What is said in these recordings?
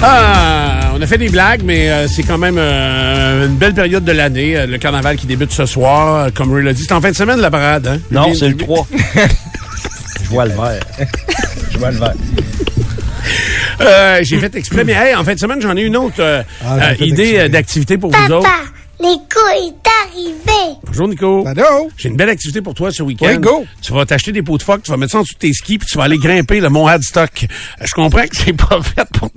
Ah, on a fait des blagues, mais euh, c'est quand même euh, une belle période de l'année. Euh, le carnaval qui débute ce soir, euh, comme Ray l'a dit. C'est en fin de semaine, la parade, hein? Non, c'est le 3. Je vois le vert. Je vois le vert. Euh, J'ai fait exprès, mais hey, en fin de semaine, j'en ai une autre euh, Ah, euh, idée d'activité pour vous Papa, autres. Nico est arrivé. Bonjour, Nico. Allô? J'ai une belle activité pour toi ce week-end. Oui, go. Tu vas t'acheter des pots de phoque, tu vas mettre ça en dessous de tes skis, puis tu vas aller grimper le mont Hadstock. Je comprends que c'est pas fait pour...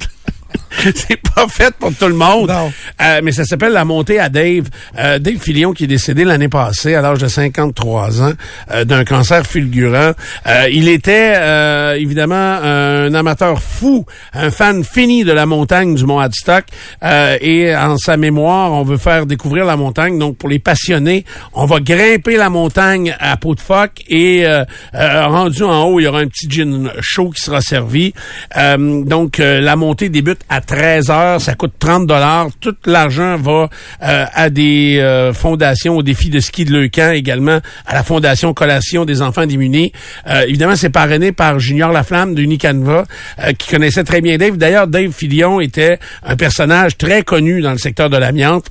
c'est pas fait pour tout le monde. Non. Euh, mais ça s'appelle la montée à Dave. Euh, Dave Filion qui est décédé l'année passée à l'âge de 53 ans euh, d'un cancer fulgurant. Euh, il était euh, évidemment un amateur fou, un fan fini de la montagne du Mont Hadstock. Euh, et en sa mémoire, on veut faire découvrir la montagne. Donc pour les passionnés, on va grimper la montagne à peau de phoque et rendu en haut, il y aura un petit gin chaud qui sera servi. Euh, donc euh, la montée débute à 13 heures, ça coûte 30 dollars. Tout l'argent va euh, à des euh, fondations, au défi de ski de Leucan également, à la fondation Collation des enfants démunis. Euh, évidemment, c'est parrainé par Junior Laflamme d'Unicanva, euh, qui connaissait très bien Dave. D'ailleurs, Dave Filion était un personnage très connu dans le secteur de l'amiante.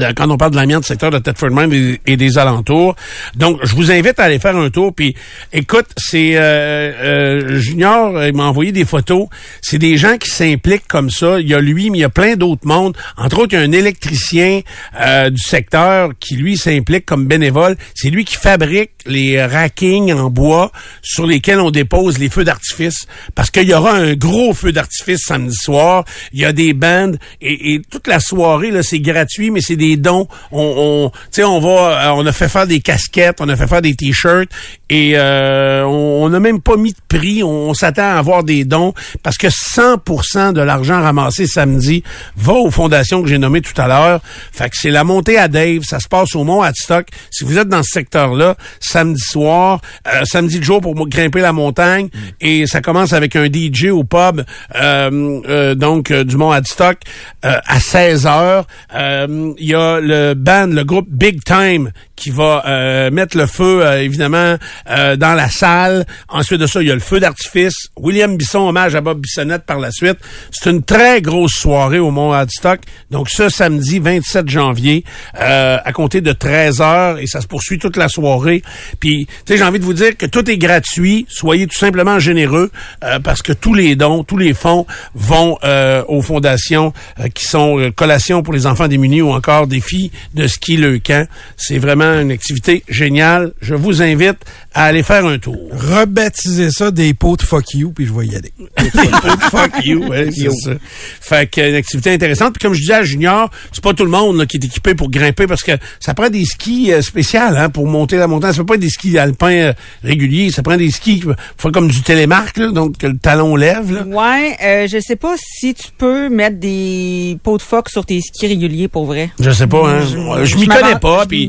Euh, quand on parle de l'amiante, secteur de Thetford Mine et, des alentours. Donc, je vous invite à aller faire un tour. Puis, écoute, c'est euh, euh, Junior, euh, il m'a envoyé des photos. C'est des gens qui s'impliquent comme ça. Il y a lui, mais il y a plein d'autres mondes. Entre autres, il y a un électricien euh, du secteur qui, lui, s'implique comme bénévole. C'est lui qui fabrique les rackings en bois sur lesquels on dépose les feux d'artifice. Parce qu'il y aura un gros feu d'artifice samedi soir. Il y a des bandes et, et toute la soirée, là, c'est gratuit, mais c'est des dons. On, on tu sais, on va, euh, on a fait faire des casquettes, on a fait faire des t-shirts et euh, on n'a même pas mis de prix. On, on s'attend à avoir des dons parce que 100% de l'argent ramassé samedi va aux fondations que j'ai nommées tout à l'heure. Fait que c'est la montée à Dave. Ça se passe au Mont Hadstock. Si vous êtes dans ce secteur-là, samedi soir, euh, samedi de jour pour grimper la montagne et ça commence avec un DJ au pub euh, euh, donc du Mont Hadstock euh, à 16 heures. Euh, Il y a le band, le groupe Big Time qui va euh, mettre le feu euh, évidemment euh, dans la salle. Ensuite de ça, il y a le feu d'artifice. William Bisson, hommage à Bob Bissonnette par la suite. C'est une très grosse soirée au Mont Hadstock. Donc ce samedi 27 janvier euh, à compter de 13 heures et ça se poursuit toute la soirée. Puis, tu sais, j'ai envie de vous dire que tout est gratuit. Soyez tout simplement généreux euh, parce que tous les dons, tous les fonds vont euh, aux fondations qui sont collations pour les enfants démunis ou encore défis de ski le camp. C'est vraiment une activité géniale. Je vous invite à aller faire un tour. Rebaptiser ça des pots de fuck you, puis je vais y aller. Fuck you, ouais, c'est ça. Fait que une activité intéressante. Puis comme je disais à Junior, c'est pas tout le monde là, qui est équipé pour grimper parce que ça prend des skis euh, spéciaux hein, pour monter la montagne. Ça peut pas être des skis alpins euh, réguliers. Ça prend des skis qui faut comme du télémarque, là, donc que le talon lève. Là. Ouais, euh, je sais pas si tu peux mettre des pots de phoque sur tes skis réguliers pour vrai. Je sais pas, hein. Je, m'y connais pas. Je Puis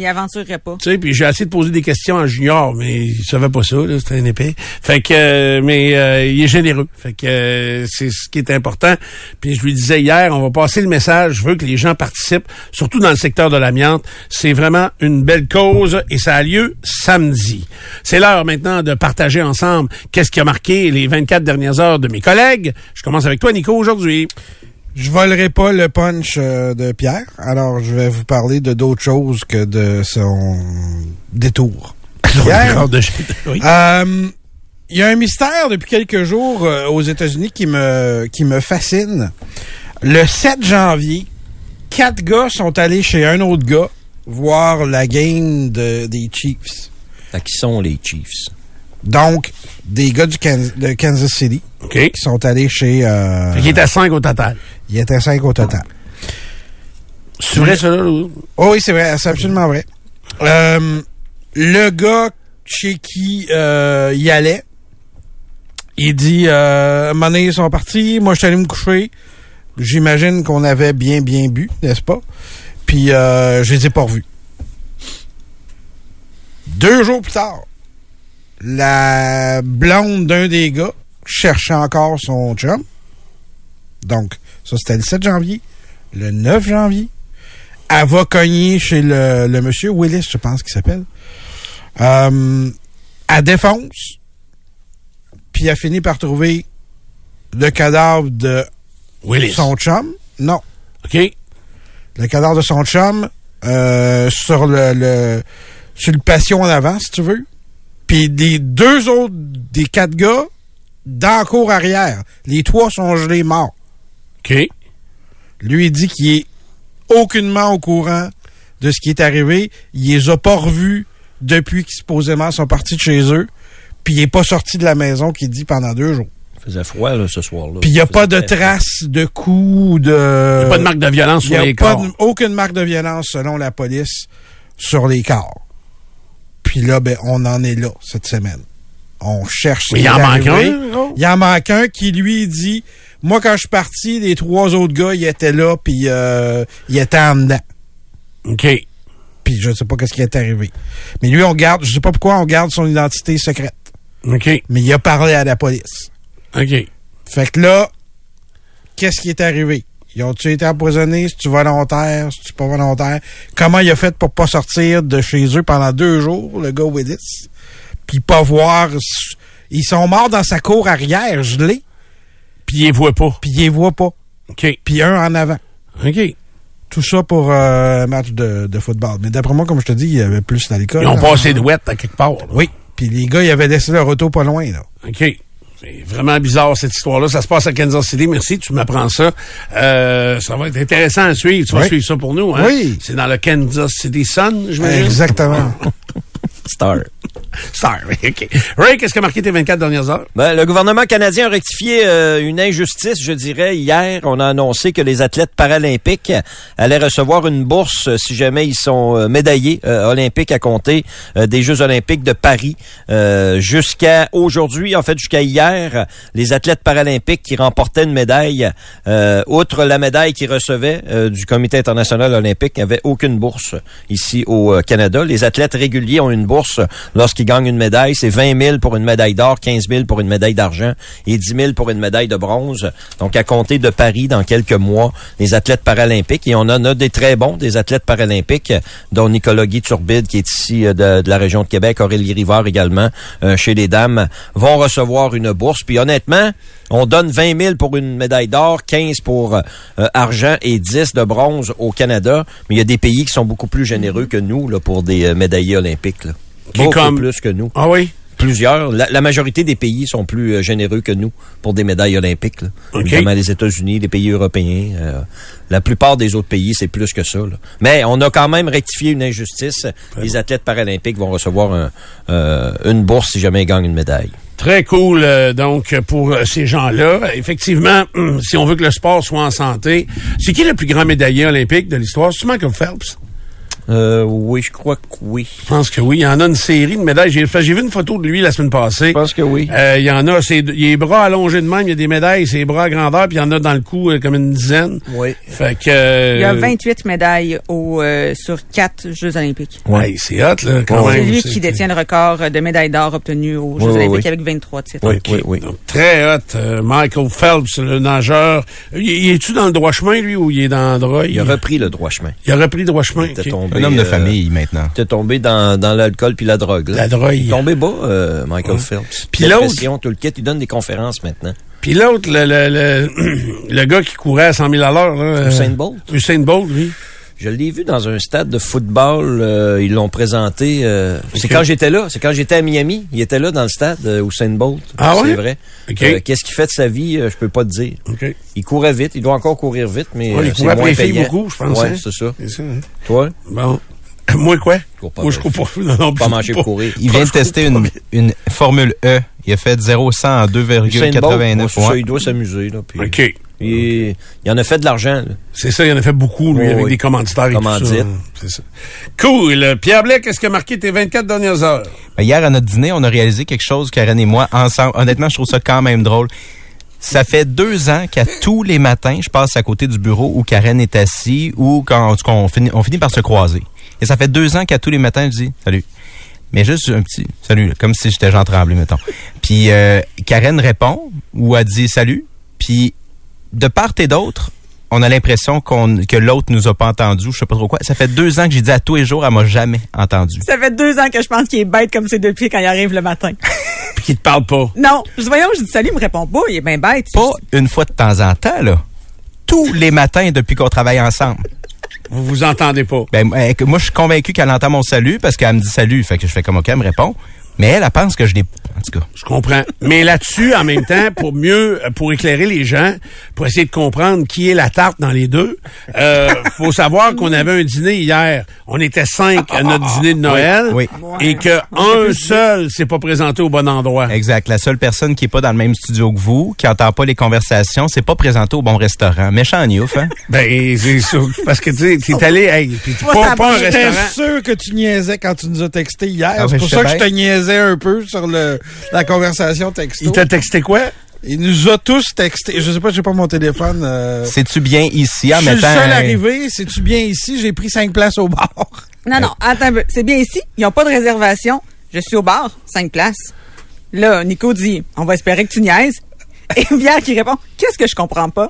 Tu sais, puis j'ai essayé de poser des questions à Junior, mais il savait pas ça, c'était un épée. Fait que, euh, mais euh, il est généreux. Fait que euh, c'est ce qui est important. Puis je lui disais hier, on va passer le message. Je veux que les gens participent, surtout dans le secteur de l'amiante. C'est vraiment une belle cause et ça a lieu samedi. C'est l'heure maintenant de partager ensemble qu'est-ce qui a marqué les 24 dernières heures de mes collègues. Je commence avec toi, Nico, aujourd'hui. Je volerai pas le punch euh, de Pierre, alors je vais vous parler de d'autres choses que de son détour. Pierre, oui. Euh, Il y a un mystère depuis quelques jours euh, aux États-Unis qui me, qui me fascine. Le 7 janvier, quatre gars sont allés chez un autre gars voir la game de- des Chiefs. Fait qui sont les Chiefs? Donc, des gars du de Kansas City qui sont allés chez... Euh, Fait est à 5 au total. il était cinq au total. C'est vrai, ça, là? ou- Oh oui, c'est vrai, c'est absolument vrai. Euh, le gars chez qui euh, il allait Il dit, euh, Mané, ils sont partis. Moi, je suis allé me coucher. J'imagine qu'on avait bien, bien bu, n'est-ce pas? Puis, euh, je les ai pas revus. Deux jours plus tard, la blonde d'un des gars cherchait encore son chum. Donc, ça, c'était le 7 janvier. Le 9 janvier, elle va cogner chez le, le monsieur Willis, je pense qu'il s'appelle. Euh, elle défonce, puis elle finit par trouver le cadavre de Willis. son chum. Non, OK. le cadavre de son chum euh, sur le, le sur le patio en avant, si tu veux. Puis des deux autres, des quatre gars, dans la cour arrière. Les trois sont gelés morts. OK. Lui, il dit qu'il est aucunement au courant de ce qui est arrivé. Il les a pas revus depuis qu'ils supposément sont partis de chez eux. Puis il est pas sorti de la maison, qu'il dit, pendant deux jours. Il faisait froid là, ce soir-là. Puis il n'y a pas de traces de coups, de... Il n'y a pas de marque de violence Il sur n'y les a pas corps. de- aucune marque de violence, selon la police, sur les corps. Puis là, ben, on en est là, cette semaine. On cherche. Mais il en manque un, gros. Il en manque un qui, lui, dit Moi, quand je suis parti, les trois autres gars, ils étaient là, puis euh, ils étaient en dedans. OK. Puis je sais pas qu'est-ce qui est arrivé. Mais lui, on garde, je sais pas pourquoi on garde son identité secrète. OK. Mais il a parlé à la police. OK. Fait que là, qu'est-ce qui est arrivé? Ils ont-tu été empoisonnés? C'est-tu volontaire? C'est-tu pas volontaire? Comment il a fait pour pas sortir de chez eux pendant deux jours, le gars Willis? Puis pas voir... Ils sont morts dans sa cour arrière, gelés, Puis il les voit pas. puis ils les voient pas. OK. Puis un en avant. OK. Tout ça pour euh, un match de, de football. Mais d'après moi, comme je te dis, il y avait plus d'alcool. Ils ont là. passé de ouette à quelque part. là. Oui. Puis les gars, ils avaient laissé leur auto pas loin, là. OK. C'est vraiment bizarre, cette histoire-là. Ça se passe à Kansas City. Merci, tu m'apprends ça. Euh, ça va être intéressant à suivre. Tu vas suivre ça pour nous, hein? Oui. C'est dans le Kansas City Sun, j'imagine? Exactement. Star. Star, oui, OK. Ray, qu'est-ce qui a marqué tes 24 dernières heures? Ben, le gouvernement canadien a rectifié euh, une injustice, je dirais. Hier, on a annoncé que les athlètes paralympiques allaient recevoir une bourse euh, si jamais ils sont euh, médaillés euh, olympiques à compter euh, des Jeux olympiques de Paris. Euh, jusqu'à aujourd'hui, en fait, jusqu'à hier, les athlètes paralympiques qui remportaient une médaille, euh, outre la médaille qu'ils recevaient euh, du Comité international olympique, n'avaient aucune bourse ici au euh, Canada. Les athlètes réguliers ont une bourse lorsqu'ils gagnent une médaille. C'est 20 000 pour une médaille d'or, 15 000 pour une médaille d'argent et 10 000 pour une médaille de bronze. Donc, à compter de Paris dans quelques mois, les athlètes paralympiques, et on en a des très bons, des athlètes paralympiques, dont Nicolas Guy Turbide, qui est ici euh, de, la région de Québec, Aurélie Rivard également, euh, chez les dames, vont recevoir une bourse. Puis honnêtement, on donne 20 000 pour une médaille d'or, 15 pour euh, argent et 10 de bronze au Canada. Mais il y a des pays qui sont beaucoup plus généreux que nous là, pour des euh, médaillés olympiques. Qui Beaucoup comme- plus que nous. Ah oui? Plusieurs. La, la majorité des pays sont plus euh, généreux que nous pour des médailles olympiques. Là. Évidemment, les États-Unis, les pays européens. euh, la plupart des autres pays, c'est plus que ça. là. Mais on a quand même rectifié une injustice. Les athlètes paralympiques vont recevoir un- euh, une bourse si jamais ils gagnent une médaille. Très cool, euh, donc, pour euh, ces gens-là. Effectivement, hum, si on veut que le sport soit en santé, c'est qui le plus grand médaillé olympique de l'histoire? C'est Michael Phelps? Euh, oui, je crois que oui. Je pense que oui. Il y en a une série de médailles. J'ai j'ai vu une photo de lui la semaine passée. Je pense que oui. Euh, il y en a, c'est, il a les bras allongés de même, il y a des médailles, ses bras à grandeur, puis il y en a dans le cou euh, comme une dizaine. Oui. Fait que... euh, Il y a 28 médailles au, euh, sur 4 Jeux olympiques. Ouais, c'est hot, là, quand C'est même. lui qui détient le record de médailles d'or obtenues aux Jeux Oui, oui, olympiques oui. avec 23 titres. Oui, OK. oui, oui. Donc, très hot. euh, Michael Phelps, le nageur. Il, il est-tu dans le droit chemin, lui, ou il est dans le droit? Il a repris le droit chemin. il a repris le droit chemin. Il était tombé, Un homme de euh, famille maintenant. Était tombé dans, dans l'alcool puis la drogue. Là. La drogue. Est tombé bas, euh, Michael Phelps. Puis l'autre- tout le kit. Il donne des conférences maintenant. Puis l'autre, le, le, le, le gars qui courait à 100 000 à l'heure. là, Usain euh, Bolt. Usain Bolt, lui. Je l'ai vu dans un stade de football. euh, ils l'ont présenté. euh, C'est quand j'étais là. C'est quand j'étais à Miami. Il était là dans le stade, euh, Usain Bolt. Ah ouais? C'est vrai. OK. Euh, Qu'est-ce qu'il fait de sa vie? euh, je peux pas te dire. OK. Il courait vite. Il doit encore courir vite, mais Ouais, il euh, c'est moins payant. beaucoup, je pense, Ouais, hein? c'est ça. C'est ça, hein? Toi? Bon. Moi, quoi? cours pas Moi, je cours pas. Non, non, Pas je manger pour courir. Il vient de tester une, une Formule E. Il a fait 0 100 en Usain Bolt, 2,89. moi, c'est ça, Ouais. il doit s'amuser. puis- OK. Il, il en a fait de l'argent. C'est ça, il en a fait beaucoup, lui, Oh, avec oui. des commanditaires et tout ça. C'est ça. Cool. Pierre Blais, qu'est-ce qui a marqué tes 24 dernières heures? Ben, Hier, à notre dîner, on a réalisé quelque chose, Karen et moi, ensemble. Honnêtement, je trouve ça quand même drôle. Ça fait deux ans qu'à tous les matins, je passe à côté du bureau où Karen est assis ou quand on finit, on finit par se croiser. Et ça fait deux ans qu'à tous les matins, je dis salut. Mais juste un petit salut, là, comme si j'étais Jean Tremblay, mettons. Puis euh, Karen répond ou elle dit salut. Puis de part et d'autre, on a l'impression qu'on que l'autre nous a pas entendu, je sais pas trop quoi. Ça fait deux ans que j'ai dit à tous les jours, elle m'a jamais entendu. Ça fait deux ans que je pense qu'il est bête comme ses deux pieds quand il arrive le matin. Puis qui te parle pas. Non, je dis, voyons, je dis salut, il me répond pas, il est bien bête. Pas une fois de temps en temps, là. Tous les matins depuis qu'on travaille ensemble. Vous vous entendez pas. Ben, que moi, je suis convaincu qu'elle entend mon salut parce qu'elle me dit salut. Fait que je fais comme OK, elle me répond. Mais elle, elle pense que je l'ai. En tout cas. Je comprends. Mais là-dessus, en même temps, pour mieux, pour éclairer les gens, pour essayer de comprendre qui est la tarte dans les deux, euh, faut savoir qu'on avait un dîner hier. On était cinq à notre dîner de Noël. Oui. Et que un seul s'est pas présenté au bon endroit. Exact. La seule personne qui est pas dans le même studio que vous, qui entend pas les conversations, c'est pas présenté au bon restaurant. Méchant niouf, hein? Ben, c'est ça. Parce que, tu sais, t'es allé, hey, Toi, pas, pas un va, J'étais restaurant. sûr que tu niaisais quand tu nous as texté hier. Ah, c'est pour ça que je te niaisais un peu sur le, la conversation texto. Il t'a texté quoi? Il nous a tous texté. Je sais pas, j'ai pas mon téléphone. euh, C'est-tu bien ici en je suis le seul un- arrivé. C'est-tu bien ici? J'ai pris cinq places au bar. Non, non, attends un peu. C'est bien ici? Ils n'ont pas de réservation. Je suis au bar, cinq places. Là, Nico dit, on va espérer que tu niaises. Et Pierre qui répond, qu'est-ce que je comprends pas?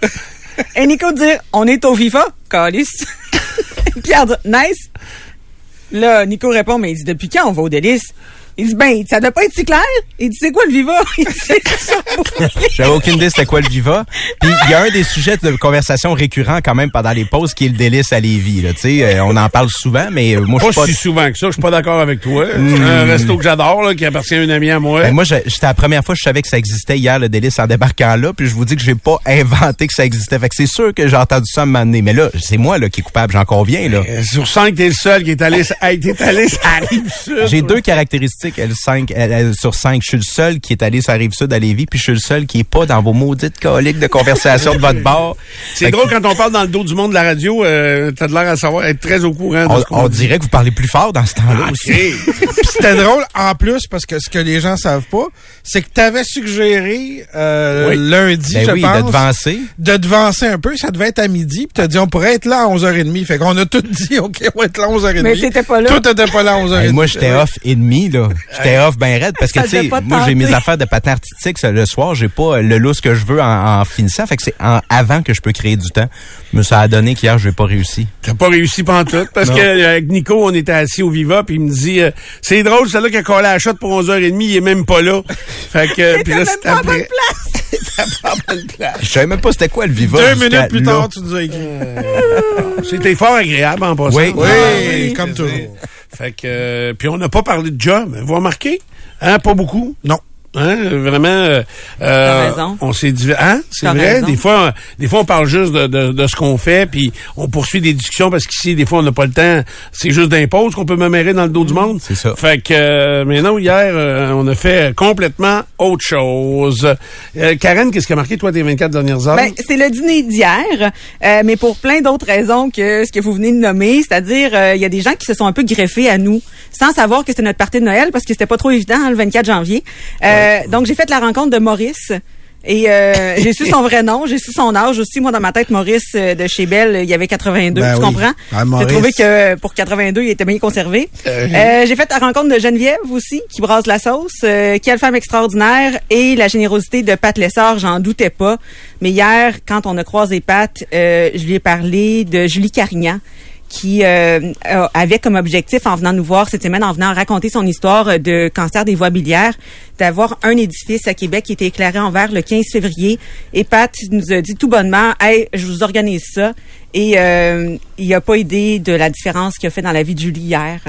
Et Nico dit, on est au FIFA, calice. Pierre dit, nice. Là, Nico répond, mais il dit, depuis quand on va au délice? Il dit, ben, ça doit pas être si clair. Il dit, c'est quoi le Viva? Il dit, c'est ça. J'avais aucune idée c'était quoi le Viva. Puis il y a un des sujets de conversation récurrents quand même pendant les pauses qui est le délice à Lévis. Là. Tu sais, euh, on en parle souvent, mais euh, moi je Pas suis pas. si souvent que ça. Je suis pas d'accord avec toi. C'est un resto que j'adore, là, qui appartient à une amie à moi. Ben, moi, j'étais la première fois que je savais que ça existait hier, le délice en débarquant là, puis je vous dis que j'ai pas inventé que ça existait. Fait que c'est sûr que j'ai entendu ça m'amener. Mais là, c'est moi là, qui est coupable, j'en conviens. là. Euh, Sur cinq, t'es le seul qui est allé, hey, t'es allé. J'ai deux caractéristiques. Elle, cinq, elle- elle, sur cinq, je suis le seul qui est allé sur la rive sud à Lévis, puis je suis le seul qui est pas dans vos maudites coliques de conversation de votre bar. C'est que drôle quand on parle dans le dos du monde de la radio, euh, t'as de l'air à savoir, être très au courant de On, ce qu'on on dit. dirait que vous parlez plus fort dans ce temps-là Ah, aussi. ok. Puis c'était drôle en plus parce que ce que les gens savent pas, c'est que tu avais suggéré euh, Oui. lundi, Ben je oui, pense, de devancer. de devancer un peu. Ça devait être à midi. Puis t'as dit on pourrait être là à 11h30. Fait qu'on a tout dit OK, on va être là à 11h30. Mais t'étais pas là. Toi, t'étais pas là à 11h30. Hey, moi, j'étais off et demi, là. J'étais off ben raide parce que, tu sais, moi, j'ai mes affaires de patin artistique le soir. J'ai pas euh, le lousse que je veux en, en finissant. Fait que c'est en- avant que je peux créer du temps. Mais ça a donné qu'hier, je n'ai pas réussi. T'as pas réussi pantoute parce que euh, avec Nico, on était assis au Viva puis il me dit euh, c'est drôle celui-là qui a collé la shot pour 11h30, il est même pas là. Fait que puis là même c'était pas à après. bonne T'as pas à bonne place. Je savais même pas c'était quoi le Viva. Deux minutes plus là. tard, tu nous as écrit. C'était fort agréable en passant. Oui. Oui, oui, comme toujours. Fait que euh, puis on n'a pas parlé de job, vous remarquez? Hein, pas beaucoup? Non. Hein, vraiment, euh, euh, raison. on s'est dit, hein, c'est vrai. raison. Des fois, des fois, on parle juste de, de, de ce qu'on fait, puis on poursuit des discussions parce qu'ici, des fois, on n'a pas le temps. C'est juste d'impose qu'on peut me mêler dans le dos du monde. C'est ça. Fait que, euh, mais non, hier, euh, on a fait complètement autre chose. Euh, Karen, qu'est-ce qui a marqué toi tes 24 dernières heures? Ben, c'est le dîner d'hier, euh, mais pour plein d'autres raisons que ce que vous venez de nommer, c'est-à-dire euh, il y a des gens qui se sont un peu greffés à nous sans savoir que c'était notre partie de Noël parce que c'était pas trop évident hein, le 24 janvier. Euh, Donc j'ai fait la rencontre de Maurice. Et euh, j'ai su son vrai nom, j'ai su son âge aussi. Moi, dans ma tête, Maurice euh, de chez Belle, il y avait 82, Ben tu oui. comprends? Ah, j'ai trouvé que pour 82, il était bien conservé. Euh, j'ai fait la rencontre de Geneviève aussi, qui brasse la sauce. Quelle femme extraordinaire. Et la générosité de Pat Lessard, j'en doutais pas. Mais hier, quand on a croisé Pat, je lui ai parlé de Julie Carignan qui euh, avait comme objectif, en venant nous voir cette semaine, en venant raconter son histoire euh, de cancer des voies biliaires, d'avoir un édifice à Québec qui était éclairé en vert le 15 février. Et Pat nous a dit tout bonnement, « Hey, je vous organise ça. » Et euh, il a pas idée de la différence qu'il a fait dans la vie de Julie hier.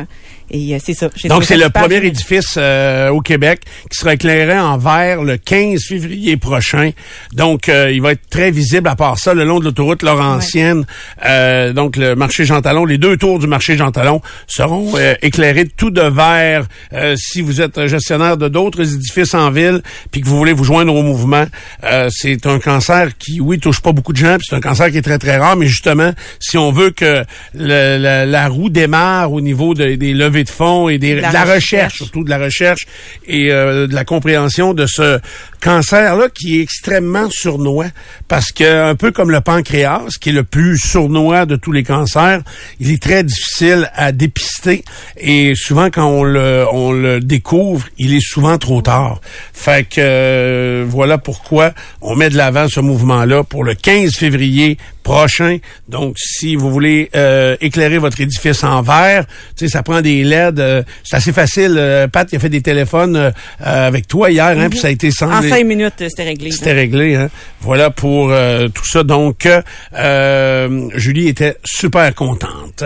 Et euh, c'est ça. Donc, c'est le premier édifice euh, au Québec qui sera éclairé en vert le 15 février prochain. Donc, euh, il va être très visible à part ça le long de l'autoroute Laurentienne. Euh, donc, le marché Jean Talon, les deux tours du marché Jean Talon seront euh, éclairés tout de vert. Euh, si vous êtes gestionnaire de d'autres édifices en ville, puis que vous voulez vous joindre au mouvement, euh, c'est un cancer qui, oui, touche pas beaucoup de gens, puis c'est un cancer qui est très, très rare, mais justement, si on veut que le- la, la roue démarre au niveau de- des levées de fonds et des, de la la, recherche. recherche. surtout de la recherche et euh, de la compréhension de ce cancer-là qui est extrêmement sournois, parce que un peu comme le pancréas, qui est le plus sournois de tous les cancers, il est très difficile à dépister et souvent quand on le, on le découvre, il est souvent trop tard. Fait que euh, voilà pourquoi on met de l'avant ce mouvement-là pour le 15 février prochain. Donc, si vous voulez euh, éclairer votre édifice en verre, tu sais, ça prend des LED. euh, c'est assez facile. Euh, Pat, il a fait des téléphones euh, euh, avec toi hier, hein, puis ça a été sans... En cinq minutes, euh, c'était réglé. C'était réglé, hein. Voilà pour euh, tout ça. Donc, euh, Julie était super contente.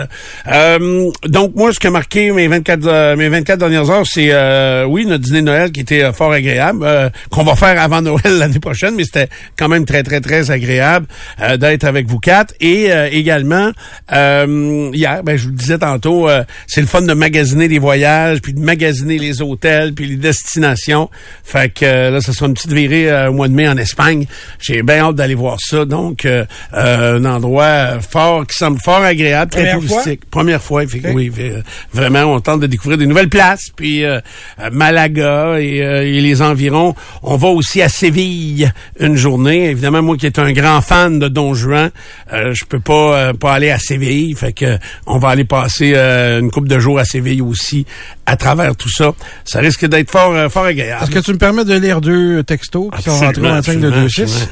Euh, donc, moi, ce qui a marqué mes 24, euh, mes 24 dernières heures, c'est, euh, oui, notre dîner de Noël qui était fort agréable, euh, qu'on va faire avant Noël l'année prochaine, mais c'était quand même très, très, très agréable euh, d'être avec vous quatre. Et euh, également, euh, hier, ben, je vous le disais tantôt, euh, c'est le fun de magasiner les voyages, puis de magasiner les hôtels, puis les destinations. Fait que euh, là, ce sera une petite virée euh, au mois de mai en Espagne. J'ai bien hâte d'aller voir ça. Donc, euh, un endroit fort qui semble fort agréable, très Première fois? touristique. Première fois, effectivement. Ok. Oui, vraiment, on tente de découvrir des nouvelles places. Puis Malaga et, euh, et les environs. On va aussi à Séville une journée. Évidemment, moi qui est un grand fan de Don Juan, euh, je peux pas euh, pas aller à Séville. Fait que on va aller passer euh, une couple de jours à Séville aussi à travers tout ça. Ça risque d'être fort, euh, fort agréable. Est-ce que tu me permets de lire deux textos qui sont rentrés au Absolument, 25 de absolument, 26? absolument.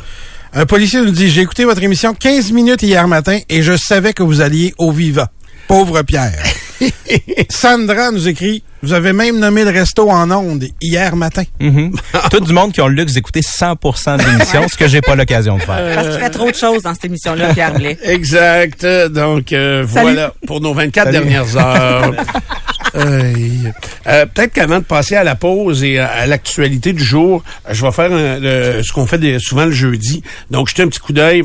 Un policier nous dit, j'ai écouté votre émission 15 minutes hier matin et je savais que vous alliez au vivant. Pauvre Pierre. Sandra nous écrit, vous avez même nommé le resto en ondes hier matin. Mhm. Tout du monde qui ont le luxe d'écouter 100% de l'émission, ce que j'ai pas l'occasion de faire. Parce qu'il fait trop de choses dans cette émission-là, Pierre Blais. Exact. Donc, euh, voilà pour nos 24 Salut. dernières heures. Euh, Peut-être qu'avant de passer à la pause et à, à l'actualité du jour, je vais faire un- le- ce qu'on fait des- souvent le jeudi. Donc, jeter un petit coup d'œil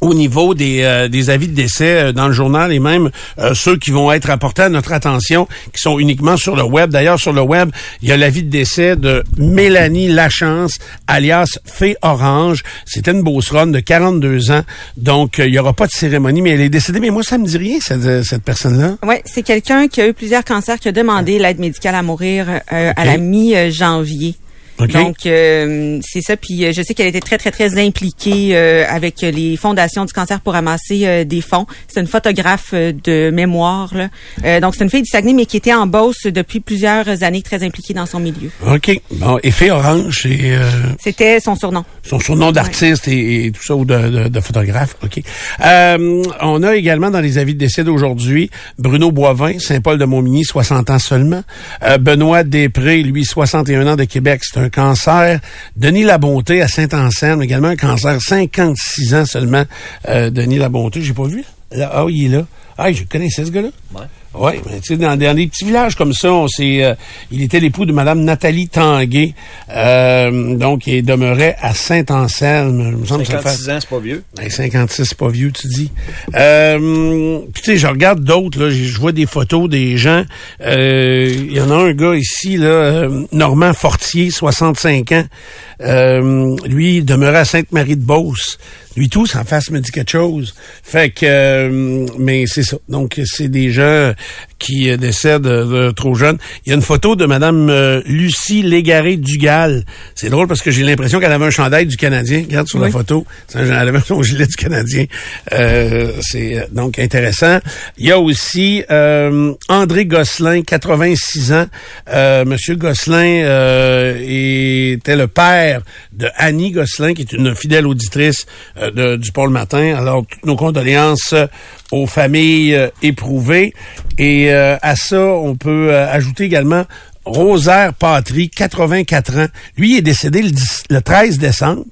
au niveau des, euh, des avis de décès euh, dans le journal et même euh, ceux qui vont être apportés à notre attention, qui sont uniquement sur le web. D'ailleurs, sur le web, il y a l'avis de décès de Mélanie Lachance, alias Fée Orange. C'était une beauceronne de 42 ans. Donc, il y aura pas de cérémonie, mais elle est décédée. Mais moi, ça me dit rien, cette, cette personne-là. Oui, c'est quelqu'un qui a eu plusieurs cancers, qui a demandé l'aide médicale à mourir euh, à la mi-janvier. OK. Donc, euh, c'est ça. Puis, euh, je sais qu'elle était très, très, très impliquée euh, avec les fondations du cancer pour ramasser euh, des fonds. C'est une photographe euh, de mémoire. Là. Euh, donc, c'est une fille du Saguenay, mais qui était en Beauce depuis plusieurs années, très impliquée dans son milieu. OK. Bon, et Fée Orange, c'est... euh, C'était son surnom. son surnom d'artiste et, et tout ça, ou de, de, de photographe. OK. Euh, on a également dans les avis de décès d'aujourd'hui Bruno Boivin, Saint-Paul de Montmigny, 60 ans seulement. Euh, Benoît Després, lui, 61 ans de Québec, c'est un cancer. Denis Labonté à Saint-Anselme, également un cancer, 56 ans seulement. Euh, Denis Labonté, j'ai pas vu. Là, ah, il est là. Ah, je connaissais ce gars-là. Ouais. Oui, mais tu sais, dans, dans des petits villages comme ça, on s'est, euh, il était l'époux de Madame Nathalie Tanguay, euh, donc il demeurait à Saint-Anselme. Il me semble que ça fait- ans, c'est pas vieux. Hey, 56, c'est pas vieux, tu dis. Euh, puis tu sais, je regarde d'autres, là, je je vois des photos des gens. Euh, Il y en a un gars ici, là, euh, Normand Fortier, 65 ans. Euh, lui, il demeurait à Sainte-Marie-de-Beauce. Lui, tout, en face me dit quelque chose. Fait que, euh, mais c'est ça. Donc, c'est des gens qui euh, décèdent euh, trop jeunes. Il y a une photo de Madame euh, Lucie Légaré-Dugal. C'est drôle parce que j'ai l'impression qu'elle avait un chandail du Canadien. Regarde sur la photo. C'est un- Elle avait son gilet du Canadien. Euh, c'est euh, donc intéressant. Il y a aussi euh, André Gosselin, 86 ans. Euh, Monsieur Gosselin euh, était le père de Annie Gosselin, qui est une fidèle auditrice euh, de- du Pôle Matin. Alors, toutes nos condoléances euh, aux familles euh, éprouvées. Et euh, à ça, on peut euh, ajouter également Rosaire Patry, 84 ans. Lui il est décédé le, 10 le 13 décembre.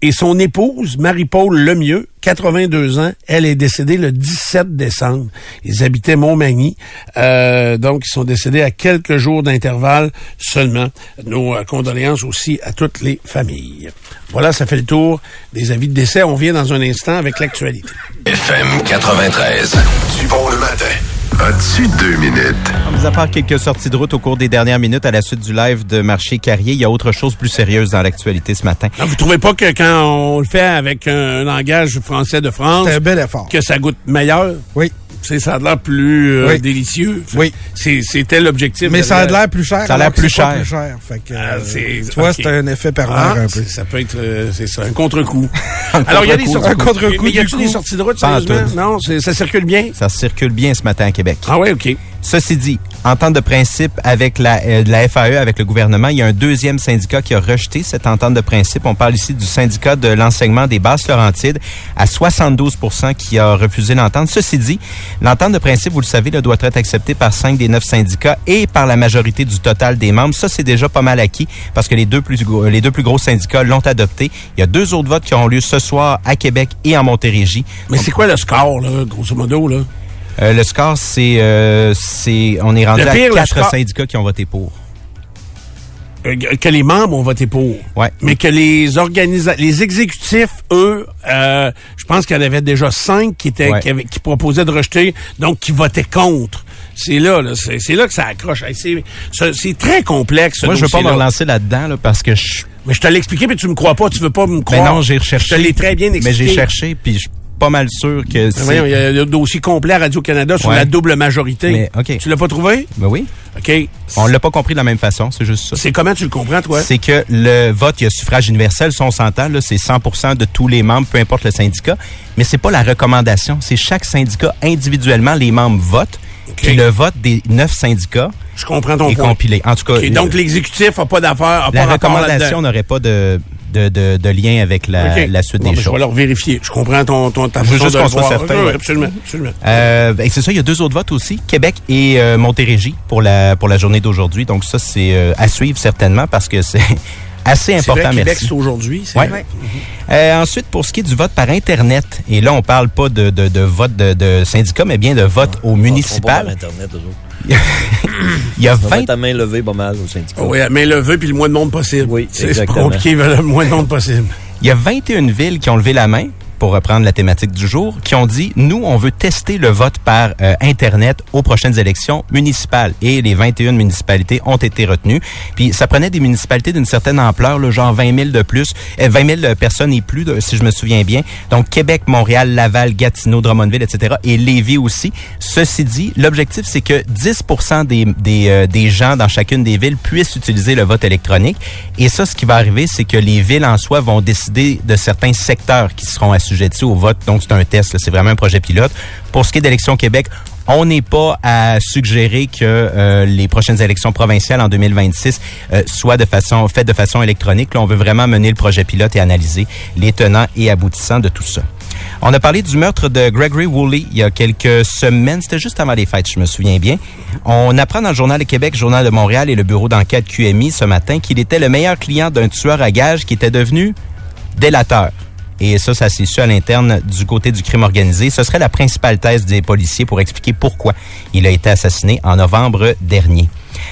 Et son épouse, Marie-Paul Lemieux, 82 ans, elle est décédée le 17 décembre. Ils habitaient Montmagny. Euh, donc, ils sont décédés à quelques jours d'intervalle seulement. Nos euh, condoléances aussi à toutes les familles. Voilà, ça fait le tour des avis de décès. On vient dans un instant avec l'actualité. FM 93. Du bon le matin. As-tu deux minutes? Mis à part quelques sorties de route au cours des dernières minutes à la suite du live de Marché Carrier, il y a autre chose plus sérieuse dans l'actualité ce matin. Non, vous trouvez pas que quand on le fait avec un langage français de France, C'est un bel effort. que ça goûte meilleur? Oui. C'est, ça a l'air plus euh, Oui. délicieux. Oui. C'était l'objectif. Mais ça a la- l'air plus cher. Ça a l'air plus pas cher. plus cher. Fait que, Ah, euh, c'est- tu vois, c'est un effet pervers Ah, un peu. Ça peut être, euh, c'est ça, un contre-coup. Alors, il y a des sorties un contre-coup Mais y a-tu du des sorties de route, sérieusement? Non, ça circule bien? Ça circule bien ce matin à Québec. Ah ouais, OK. Ceci dit, entente de principe avec la, euh, de la FAE, avec le gouvernement, il y a un deuxième syndicat qui a rejeté cette entente de principe. On parle ici du syndicat de l'enseignement des basses Laurentides à 72% qui a refusé l'entente. Ceci dit, l'entente de principe, vous le savez, là, doit être acceptée par cinq des neuf syndicats et par la majorité du total des membres. Ça, c'est déjà pas mal acquis parce que les deux plus gros, les deux plus gros syndicats l'ont adopté. Il y a deux autres votes qui auront lieu ce soir à Québec et en Montérégie. Mais c'est quoi le score, là, grosso modo, là? Euh, le score, c'est, euh, c'est, on est rendu Le à pire, le quatre score- syndicats qui ont voté pour. Euh, que les membres ont voté pour. Ouais. Mais que les organisa les exécutifs, eux, euh, je pense qu'il y en avait déjà cinq qui étaient Ouais. qui, avaient- qui proposaient de rejeter, donc qui votaient contre. C'est là, là c'est là que ça accroche. C'est très complexe. Moi, je veux pas me relancer là-dedans là, parce que je. Mais je te l'ai expliqué, mais tu me crois pas. Tu veux pas me Mais croire. non, j'ai recherché. Je te l'ai très bien Mais expliqué. j'ai cherché, puis je pas mal sûr que c'est. il y a un dossier complet à Radio-Canada sur Ouais. la double majorité. Mais, OK. Tu l'as pas trouvé? Ben oui. OK. On l'a pas compris de la même façon, c'est juste ça. C'est comment tu le comprends, toi? C'est que le vote, il y a suffrage universel, ça on s'entend, là, c'est 100% de tous les membres, peu importe le syndicat. Mais c'est pas la recommandation, c'est chaque syndicat individuellement, les membres votent. Puis le vote des neuf syndicats Je comprends ton est point. compilé. En tout cas, donc le- l'exécutif n'a pas d'affaire, a la pas recommandation n'aurait pas de, de, de, de lien avec la, suite Bon, des ben, Je choses. vais leur vérifier. Je comprends ton, ton, ta Je veux juste qu'on soit certain, Oui. Absolument, absolument. Euh, ben, c'est ça, il y a deux autres votes aussi, Québec et euh, Montérégie pour la pour la journée d'aujourd'hui. Donc ça c'est euh, à suivre certainement parce que c'est assez C'est important. vrai, Québec, c'est aujourd'hui. c'est Ouais. vrai. Euh, ensuite, pour ce qui est du vote par Internet, et là, on parle pas de, de, de vote de, de syndicat, mais bien de vote au Par municipal. Internet, eux autres. Il y a Ça va 20 être à main levée pas mal au syndicat. Oui, mais le vœu puis le moins de monde possible. Oui, c'est compliqué, le moins de monde possible. Il y a 21 villes qui ont levé la main pour reprendre la thématique du jour, qui ont dit, nous, on veut tester le vote par euh, Internet aux prochaines élections municipales. Et les 21 municipalités ont été retenues. Puis ça prenait des municipalités d'une certaine ampleur, là, genre 20 000 de plus, euh, 20 000 personnes et plus, si je me souviens bien. Donc Québec, Montréal, Laval, Gatineau, Drummondville, etc. Et Lévis aussi. Ceci dit, l'objectif, c'est que 10 des, des, euh, des gens dans chacune des villes puissent utiliser le vote électronique. Et ça, ce qui va arriver, c'est que les villes en soi vont décider de certains secteurs qui seront au vote. Donc, c'est un test, c'est vraiment un projet pilote. Pour ce qui est d'élections Québec, on n'est pas à suggérer que euh, les prochaines élections provinciales en 2026 euh, soient de façon faites de façon électronique. Là, on veut vraiment mener le projet pilote et analyser les tenants et aboutissants de tout ça. On a parlé du meurtre de Gregory Woolley il y a quelques semaines. C'était juste avant les fêtes, je me souviens bien. On apprend dans le Journal de Québec, Journal de Montréal et le bureau d'enquête QMI ce matin qu'il était le meilleur client d'un tueur à gages qui était devenu délateur. Et ça, ça s'est su à l'interne du côté du crime organisé. Ce serait la principale thèse des policiers pour expliquer pourquoi il a été assassiné en novembre dernier.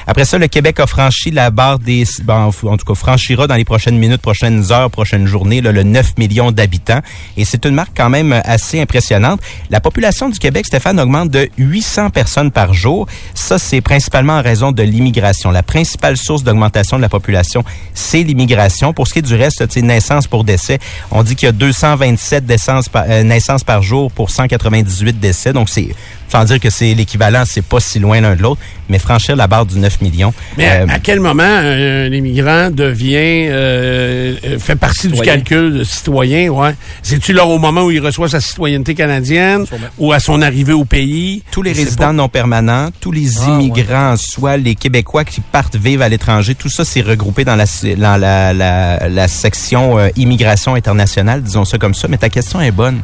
Après ça, le Québec a franchi la barre des... bon, en tout cas, franchira dans les prochaines minutes, prochaines heures, prochaines journées, là, le 9 millions d'habitants. Et c'est une marque quand même assez impressionnante. La population du Québec, Stéphane, augmente de 800 personnes par jour. Ça, c'est principalement en raison de l'immigration. La principale source d'augmentation de la population, c'est l'immigration. Pour ce qui est du reste, sais, naissance pour décès, on dit qu'il y a 227 naissances par, euh, naissances par jour pour 198 décès. Donc, c'est sans dire que c'est l'équivalent, c'est pas si loin l'un de l'autre, mais franchir la barre du 9 millions. Mais euh, à, quel moment un, un immigrant devient euh, euh, fait partie du calcul de citoyen, ouais? C'est-tu là au moment où il reçoit sa citoyenneté canadienne Sûrement. ou à son arrivée au pays? tous les résidents pas. non permanents, tous les Ah, immigrants, soit les Québécois qui partent vivre à l'étranger, tout ça c'est regroupé dans la, dans la, la, la section euh, immigration internationale, disons ça comme ça. Mais ta question est bonne.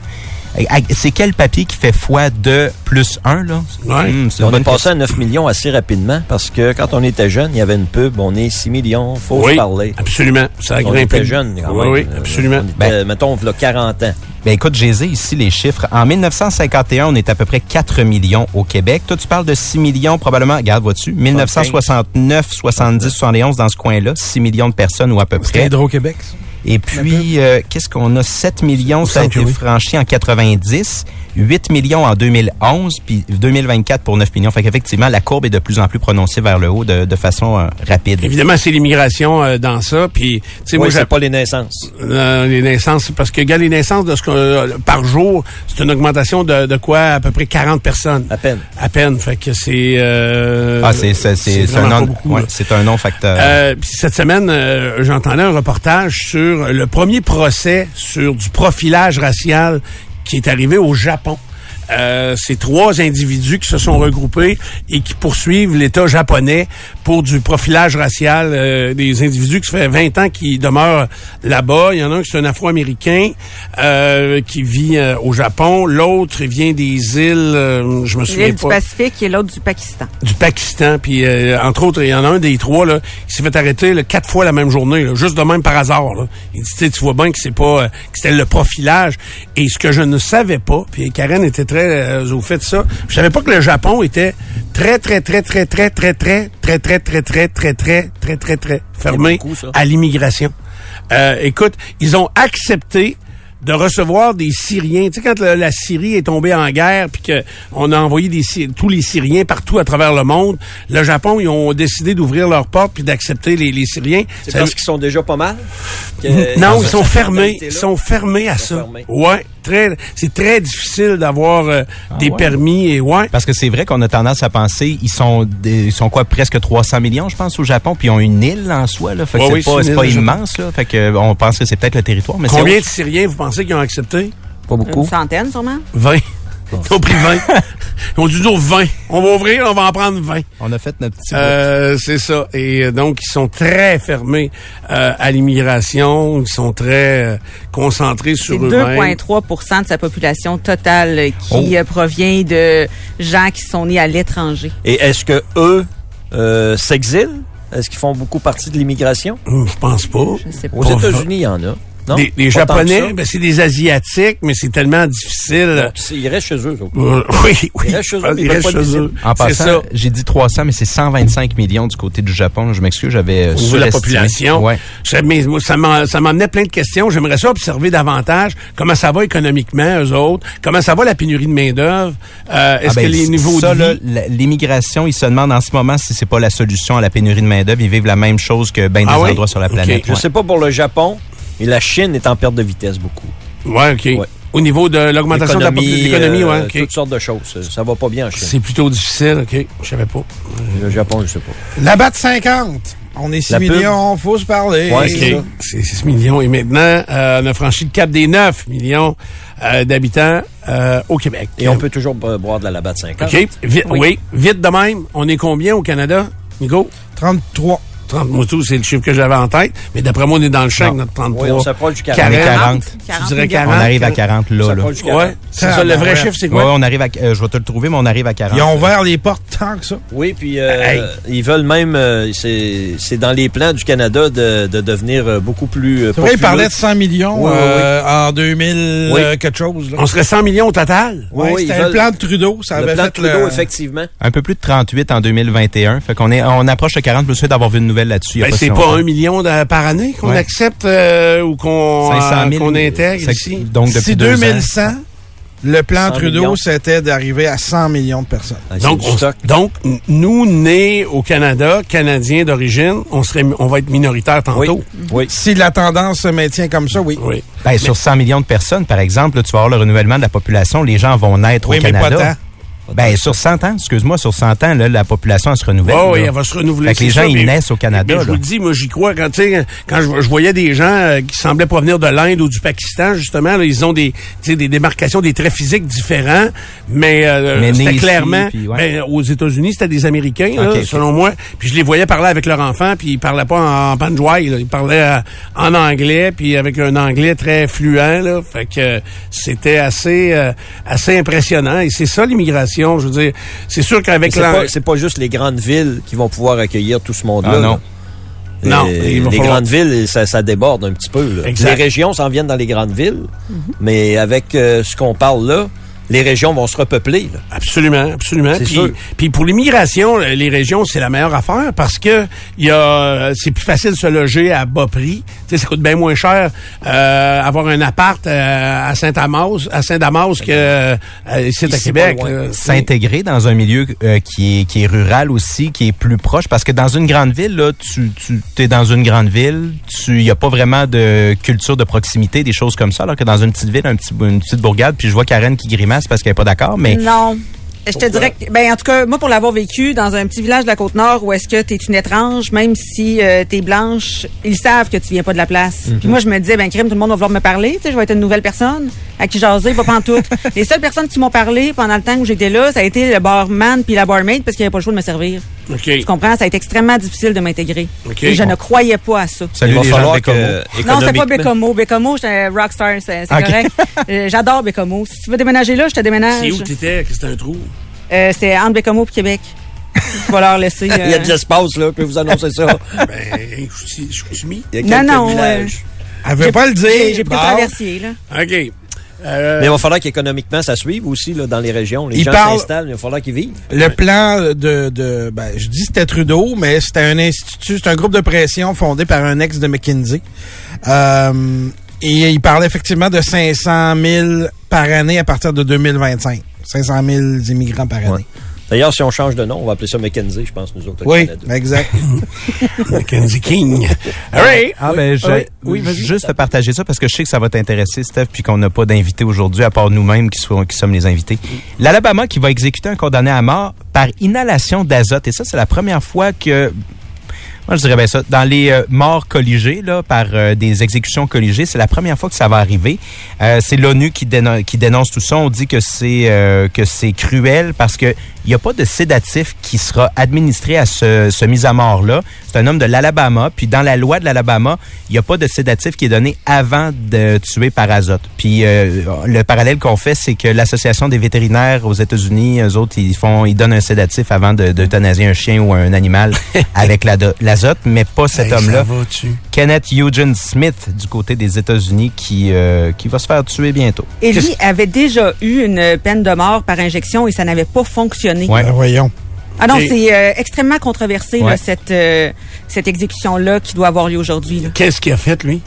C'est quel papier qui fait fois 2 plus 1, là? Ouais. Hmm, On est passé à 9 millions assez rapidement parce que quand on était jeune, il y avait une pub, on est 6 millions, faut Oui, se parler. absolument. Ça a On grimpé. était jeune quand Oui, même. oui, absolument. On était, mettons, là, 40 ans. Ben écoute, j'ai ici les chiffres. En 1951, on est à peu près 4 millions au Québec. Toi, tu parles de 6 millions probablement. Regarde, vois-tu? 1969, 70, 71 dans ce coin-là. 6 millions de personnes ou à peu C'était près. Hydro-Québec, ça. Et puis, euh, qu'est-ce qu'on a? 7 millions, ça a été oui. franchi en 90, 8 millions en 2011, puis 2024 pour 9 millions. Fait qu'effectivement, la courbe est de plus en plus prononcée vers le haut de, de façon euh, rapide. Évidemment, c'est l'immigration euh, dans ça. Puis, tu sais, Oui, moi, c'est j'ai pas les naissances. Euh, les naissances, parce que, regarde, les naissances de ce que, euh, par jour, c'est une augmentation de, de quoi? À peu près 40 personnes. À peine. À peine. Fait que c'est... Euh, Ah, c'est c'est- c'est- un, pas non, beaucoup, ouais, c'est un non-facteur. Euh, puis cette semaine, euh, j'entendais un reportage sur le premier procès sur du profilage racial qui est arrivé au Japon. Euh, c'est trois individus qui se sont regroupés et qui poursuivent l'État japonais pour du profilage racial euh, des individus qui ça fait 20 ans qui demeurent là-bas. Il y en a un qui est un Afro-Américain euh, qui vit euh, au Japon. L'autre vient des îles, euh, je me souviens L'île du Pacifique et l'autre du Pakistan. du Pakistan. Puis, euh, entre autres, il y en a un des trois là, qui s'est fait arrêter là, quatre fois la même journée, là, juste de même par hasard. Là. Il dit, tu vois bien que c'est pas, que c'était le profilage. Et ce que je ne savais pas, puis Karen était très euh, au fait de ça, je savais pas que le Japon était très, très, très, très, très, très, très, très, très, très, très, très, très, très, très, très fermé à l'immigration. Euh, écoute, ils ont accepté de recevoir des Syriens. Tu sais, quand la, la Syrie est tombée en guerre, puis qu'on a envoyé des, tous les Syriens partout à travers le monde, le Japon, ils ont décidé d'ouvrir leurs portes puis d'accepter les, les Syriens. C'est parce qu'ils sont déjà pas mal? que- non, ils sont fermés. Ils sont fermés à ça. fermés. Ouais, très. C'est très difficile d'avoir euh, des ouais? permis et ouais. Parce que c'est vrai qu'on a tendance à penser, ils sont des- ils sont quoi, presque 300 millions, je pense, au Japon, puis ils ont une île en soi, là. Fait que c'est oui, pas, une pas immense, là. Fait que, euh, on pense que c'est peut-être le territoire, mais c'est Combien de Syriens vous pensez qu'ils ont accepté? Pas beaucoup. Une centaine, sûrement. 20. Ils ont pris 20. Ils ont dit nous 20. On va ouvrir, on va en prendre 20. On a fait notre petit Euh, c'est ça. Et euh, donc, ils sont très fermés euh, à l'immigration. Ils sont très euh, concentrés sur eux-mêmes. 2,3% de sa population totale Oh. qui euh, provient de gens qui sont nés à l'étranger. Et est-ce que eux euh, s'exilent? Est-ce qu'ils font beaucoup partie de l'immigration? Hum, Je pense pas. Je sais pas. Aux États-Unis, il y en a. Non? Les, Japonais, ben, c'est des Asiatiques, mais c'est tellement difficile. Donc, ils restent chez eux. eux autres. Euh, oui, oui. Ils restent chez eux, Ils restent chez eux. En passant, j'ai dit 300, mais c'est 125 millions du côté du Japon. Je m'excuse, j'avais euh, niveau de la population. Ouais. Ça m'en- ça m'emmenait plein de questions. J'aimerais ça observer davantage comment ça va économiquement, eux autres, comment ça va la pénurie de main-d'œuvre? Euh, Est-ce Ah ben, que les niveaux ça, de l'immigration, ils se demandent en ce moment si c'est pas la solution à la pénurie de main-d'œuvre. Ils vivent la même chose que bien des Ah oui? endroits sur la planète. Je ouais. sais pas pour le Japon, mais la Chine est en perte de vitesse beaucoup. Ouais, OK. Ouais. Au niveau de l'augmentation de l'économie, euh, ouais, OK. toutes sortes de choses. Ça- va pas bien en Chine. C'est plutôt difficile, OK. Je savais pas. Le Japon, je sais pas. La batte 50. On est 6 La pub? millions, faut se parler. Ouais, c'est OK. C'est 6 millions. Et maintenant, euh, on a franchi le cap des 9 millions euh, d'habitants euh, au Québec. Et on peut toujours boire de la labatte 50. OK. Vite, oui. Vite de même. On est combien au Canada, Nico? 33. 30 moi tout, c'est le chiffre que j'avais en tête. Mais d'après moi, on est dans le champ, notre 33. Oui, on s'approche du 40. On est 40. 40. Tu dirais 40. On arrive à 40 On là. là. s'approche du 40. Ouais. C'est ça, le vrai chiffre, c'est quoi? on arrive à, euh, je vais te le trouver, mais on arrive à 40. Ils ont ouvert les portes tant que ça. Oui, puis euh, Hey. ils veulent même, euh, c'est c'est dans les plans du Canada de, de devenir beaucoup plus C'est vrai, ils parlaient de 100 millions Oui, oui, oui. en 2000 Oui. euh, quelque chose. Là. On serait 100 millions au total? Oui, oui, c'était le plan de Trudeau. Ça Le avait plan de Trudeau, le... effectivement. Un peu plus de 38 en 2021. Fait qu'on est, on approche de 40. Je me souviens d'avoir vu une nouvelle là-dessus. Ben, c'est pas un million de- par année qu'on Ouais. accepte euh, ou qu'on 500 euh, 000, qu'on intègre c'est- ici? Donc, depuis Si deux ans. 2100, le plan 100 Trudeau, c'était d'arriver à 100 millions de personnes. Ah, Donc, on- donc, nous, nés au Canada, Canadiens d'origine, on serait, on va être minoritaire tantôt. oui. Si la tendance se maintient comme ça, oui. Oui. Ben, sur 100 millions de personnes, par exemple, là, tu vas avoir le renouvellement de la population. Les gens vont naître Oui, au mais Canada. pas tant. Ben, sur 100 ans, excuse-moi, sur 100 ans, là, la population elle se renouvelle. Oh, oui, elle va se renouveler. Fait que les gens, ça, ils mais- naissent au Canada, mais je vous le dis, moi, j'y crois. Quand, tu sais, quand je, je voyais des gens euh, qui semblaient provenir de l'Inde ou du Pakistan, justement, là, ils ont des, des démarcations, des traits physiques différents, mais, euh, Mais c'était ici, clairement, puis ouais. ben, aux États-Unis, c'était des Américains, là, selon moi. Puis je les voyais parler avec leur enfant, puis ils parlaient pas en banjoie, là. ils parlaient euh, en anglais, puis avec un anglais très fluent, là. Fait que euh, c'était assez, euh, assez impressionnant. Et c'est ça l'immigration, je veux dire. C'est sûr qu'avec C'est pas, c'est pas juste les grandes villes qui vont pouvoir accueillir tout ce monde-là. Ah, non. là. Non, Les, va les falloir- grandes villes, ça, ça déborde un petit peu. là. Les régions s'en viennent dans les grandes villes, mais avec euh, ce qu'on parle là, les régions vont se repeupler. là. Absolument, absolument. C'est Puis, sûr. puis pour l'immigration, les régions, c'est la meilleure affaire parce que il y a, c'est plus facile de se loger à bas prix. Tu sais, ça coûte bien moins cher euh, avoir un appart euh, à Saint-Damas, à Saint-Damas que euh, ici à Québec. s'intégrer dans un milieu euh, qui est qui est rural aussi, qui est plus proche parce que dans une grande ville là, tu tu es dans une grande ville, tu y a pas vraiment de culture de proximité, des choses comme ça alors que dans une petite ville, un petit une petite bourgade, puis je vois Karen qui grimace parce qu'elle est pas d'accord, mais Non. Je te dirais que, ben, en tout cas, moi, pour l'avoir vécu dans un petit village de la Côte-Nord où est-ce que tu es une étrange, même si euh, tu es blanche, ils savent que tu viens pas de la place. Puis moi, je me disais, ben, crime, tout le monde va vouloir me parler. Tu sais, je vais être une nouvelle personne à qui jaser, pas pantoute. Les seules personnes qui m'ont parlé pendant le temps où j'étais là, ça a été le barman puis la barmaid parce qu'il n'y avait pas le choix de me servir. Tu comprends? Ça a été extrêmement difficile de m'intégrer. Et je Bon. ne croyais pas à ça. salut les gens Bécomo. que, Non, c'est pas Bécomo. Bécomo, j'étais rockstar, c'est c'est Ok. correct. Euh, J'adore Bécomo. Si tu veux déménager là, je te déménage. C'est où t'étais? c'était un trou? Euh, c'est entre Bécomo et Québec. Je vais leur laisser. Il y a euh, de l'espace, là, je peux vous annoncer ça. ben, je suis- mis. Il y a Non, quelques non, villages. Elle veut pas le dire. J'ai j'ai pris Bon. le traversier, là. OK. Euh, Mais il va falloir qu'économiquement, ça suive aussi là, dans les régions. Les gens s'installent, il va falloir qu'ils vivent. Le plan de, de ben, je dis c'était Trudeau, mais c'était un institut, c'est un groupe de pression fondé par un ex de McKinsey. Euh, et il parlait effectivement de 500 000 par année à partir de 2025. 500 000 immigrants par année. Ouais. D'ailleurs, si on change de nom, on va appeler ça McKenzie, je pense, nous autres. au Oui, exact. Mackenzie King. All right. Ah ben, je- Ouais. Oui, juste te partager ça parce que je sais que ça va t'intéresser, Steph, puis qu'on n'a pas d'invités aujourd'hui à part nous-mêmes qui, sont- qui sommes les invités. L'Alabama qui va exécuter un condamné à mort par inhalation d'azote. Et ça, c'est la première fois que moi, je dirais bien ça. Dans les euh, morts colligées, là, par euh, des exécutions colligées, c'est la première fois que ça va arriver. Euh, c'est l'ONU qui, déno- qui dénonce tout ça. On dit que c'est euh, que c'est cruel parce que il n'y a pas de sédatif qui sera administré à ce, ce mise à mort-là. C'est un homme de l'Alabama. Puis dans la loi de l'Alabama, il n'y a pas de sédatif qui est donné avant de tuer par azote. Puis euh, le parallèle qu'on fait, c'est que l'Association des vétérinaires aux États-Unis, eux autres, ils font, ils donnent un sédatif avant de- d'euthanasier un chien ou un animal avec la l'azote, mais pas cet Hey, homme-là. Kenneth Eugene Smith du côté des États-Unis qui euh, qui va se faire tuer bientôt. Et lui avait déjà eu une peine de mort par injection et ça n'avait pas fonctionné. Ouais. Ben, voyons. Ah non, c'est euh, extrêmement controversé, Ouais. là, cette, euh, cette exécution-là qui doit avoir lieu aujourd'hui. Qu'est-ce qu'il a fait, lui?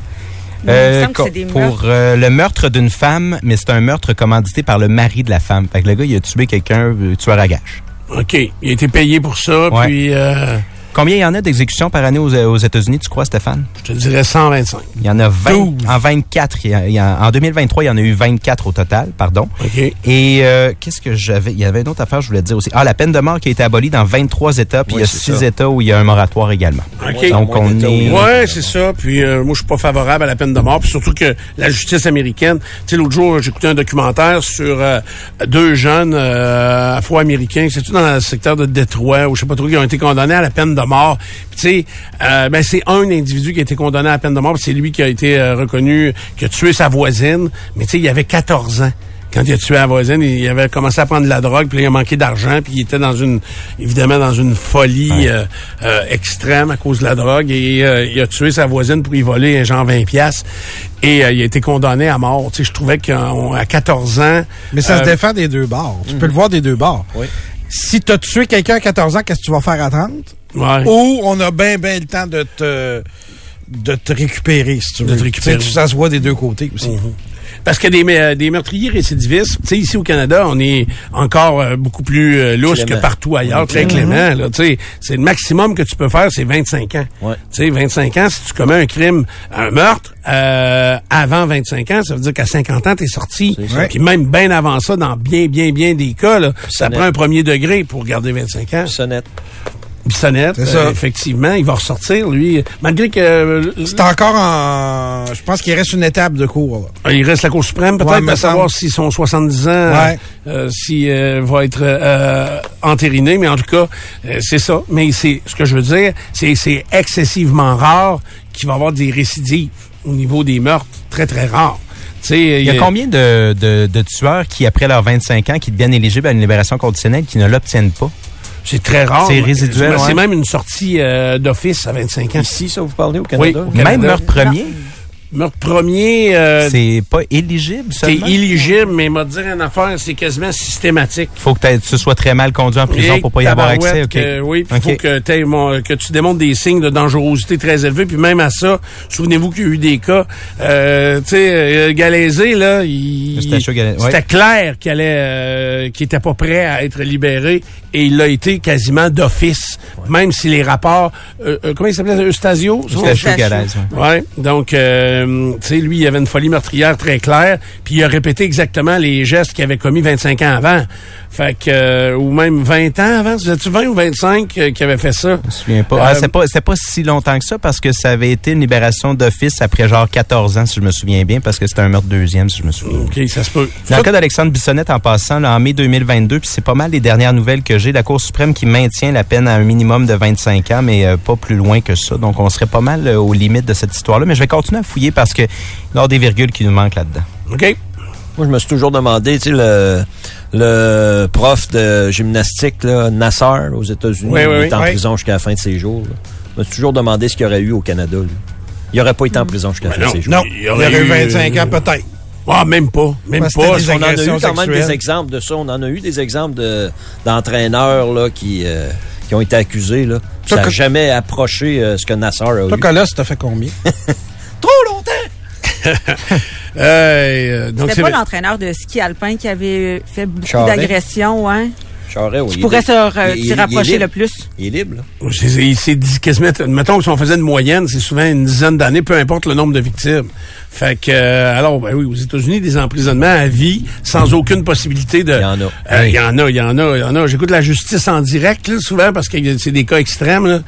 Il me Euh, semble que co- c'est des pour meurtres. euh, le meurtre d'une femme, mais c'est un meurtre commandité par le mari de la femme. Fait que le gars, il a tué quelqu'un, tueur à gage. OK. Il a été payé pour ça, Ouais. puis euh, Combien il y en a d'exécutions par année aux, aux États-Unis, tu crois, Stéphane? je te dirais 125. Il y en a 20. 12. En 24. il y a- il y a- en 2023, il y en a eu 24 au total, pardon. OK. Et euh, qu'est-ce que j'avais? Il y avait une autre affaire, je voulais te dire aussi. Ah, la peine de mort qui a été abolie dans 23 États, puis Oui, il y a c'est 6 ça. États où il y a un moratoire également. OK. Donc, on est... Ouais, c'est ça. Puis euh, moi, je suis pas favorable à la peine de mort. Puis surtout que la justice américaine. Tu sais, l'autre jour, j'écoutais un documentaire sur euh, deux jeunes euh, afro-américains. C'est tout dans le secteur de Détroit ou je sais pas trop qui ont été condamnés à la peine de mort. Tu sais, euh, ben c'est un individu qui a été condamné à la peine de mort. C'est lui qui a été euh, reconnu qui a tué sa voisine. Mais tu sais, il avait 14 ans quand il a tué la voisine, il avait commencé à prendre de la drogue, puis il a manqué d'argent, puis il était dans une, évidemment, dans une folie euh, euh, extrême à cause de la drogue, et euh, il a tué sa voisine pour y voler un genre 20 pièces et il a été condamné à mort. Tu sais, je trouvais qu'à 14 ans... Mais ça se défend des deux bords. Tu peux le voir des deux bords. Oui. Si tu as tué quelqu'un à 14 ans, qu'est-ce que tu vas faire à 30? Ouais. Ou on a bien, bien le temps de te de te récupérer, si tu De veux. te récupérer. Tu sais, Ça se voit des deux côtés aussi. Parce que des, me- des meurtriers récidivistes, tu sais, ici au Canada, on est encore euh, beaucoup plus euh, louche que partout ailleurs, très clément. Là, tu sais, c'est le maximum que tu peux faire, c'est 25 ans. Ouais. Tu sais, 25 ans, si tu commets un crime, un meurtre, euh, avant 25 ans, ça veut dire qu'à 50 ans, t'es sorti. Puis même bien avant ça, dans bien, bien, bien des cas, là, ça prend un premier degré pour garder 25 ans. Sonnette. Bissonnette, euh, effectivement, il va ressortir, lui, malgré que euh, C'est encore en... Je pense qu'il reste une étape de cours. là. il reste la Cour suprême, peut-être, Ouais, à savoir s'ils sont 70 ans, Ouais. euh, s'il euh, va être euh, entériné, mais en tout cas, euh, c'est ça. Mais c'est ce que je veux dire, c'est c'est excessivement rare qu'il va y avoir des récidives au niveau des meurtres, très très rare. Tu sais, Il y a combien de, de, de tueurs qui, après leurs 25 ans, qui deviennent éligibles à une libération conditionnelle, qui ne l'obtiennent pas? C'est très rare. C'est résiduel, C'est ouais. même une sortie euh, d'office à 25 ans. Ici, ça vous parlez au Oui, Canada? au Canada. Même meurtre premier? Meurtre premier, euh, C'est pas éligible, c'est seulement? illégible, mais m'a dire une affaire, c'est quasiment systématique. Faut que tu sois très mal conduit en prison Et pour pas y avoir accès. OK. que- oui, il faut que, mon- que tu démontres des signes de dangerosité très élevés. Puis même à ça, souvenez-vous qu'il y a eu des cas, euh, tu sais, euh, Galaisé, là, il, C'était ouais. clair qu'il allait, euh, qu'il était pas prêt à être libéré et il l'a été quasiment d'office, même si les rapports, euh, euh, comment il s'appelait, Eustasio? ça? C'était chaud, Eustachio. Galaise, ouais. Ouais, donc euh, tu sais lui il avait une folie meurtrière très claire, puis il a répété exactement les gestes qu'il avait commis 25 ans avant. Fait que euh, ou même 20 ans avant, c'était-tu 20 ou 25 euh, qui avait fait ça? Je me souviens pas. Euh, Ah, c'était pas, si longtemps que ça parce que ça avait été une libération d'office après genre 14 ans, si je me souviens bien, parce que c'était un meurtre deuxième, si je me souviens. OK, ça se peut. Dans le cas d'Alexandre Bissonnette, en passant, là, en mai 2022, puis c'est pas mal les dernières nouvelles que j'ai, la Cour suprême qui maintient la peine à un minimum de 25 ans, mais euh, pas plus loin que ça. Donc, on serait pas mal euh, aux limites de cette histoire-là. Mais je vais continuer à fouiller parce que il y a des virgules qui nous manquent là-dedans. OK. Moi, je me suis toujours demandé, tu sais, le, le prof de gymnastique, là, Nassar, aux États-Unis, Oui, oui, il oui. est en Oui. prison jusqu'à la fin de ses jours. là. Je me suis toujours demandé ce qu'il y aurait eu au Canada, lui. Il n'aurait pas été en prison jusqu'à la fin de ses jours. Non, Il il y y aurait aurait eu eu, 25 ans peut-être. Ah, même pas, même Parce pas. des On en a eu quand même des exemples de ça. On en a eu des exemples de, d'entraîneurs là, qui, euh, qui ont été accusés. Là. Ça Toi, n'a jamais approché euh, ce que Nassar a Toi, eu. Colas, t'as fait combien? Trop longtemps! Euh, donc C'était c'est pas l'entraîneur de ski alpin qui avait fait beaucoup d'agressions, hein? Charest, oui, Qui il pourrait se il- il- il rapprocher le plus. Il est libre. là. C'est- c'est c'est dit quasiment, mettons que si on faisait une moyenne, c'est souvent une dizaine d'années, peu importe le nombre de victimes. Fait que, euh, alors, ben oui, aux États-Unis, des emprisonnements à vie, sans aucune possibilité de... Il y en a. Euh, Il y en a, il y en a, il y en a. J'écoute la justice en direct, là, souvent, parce que c'est des cas extrêmes, là.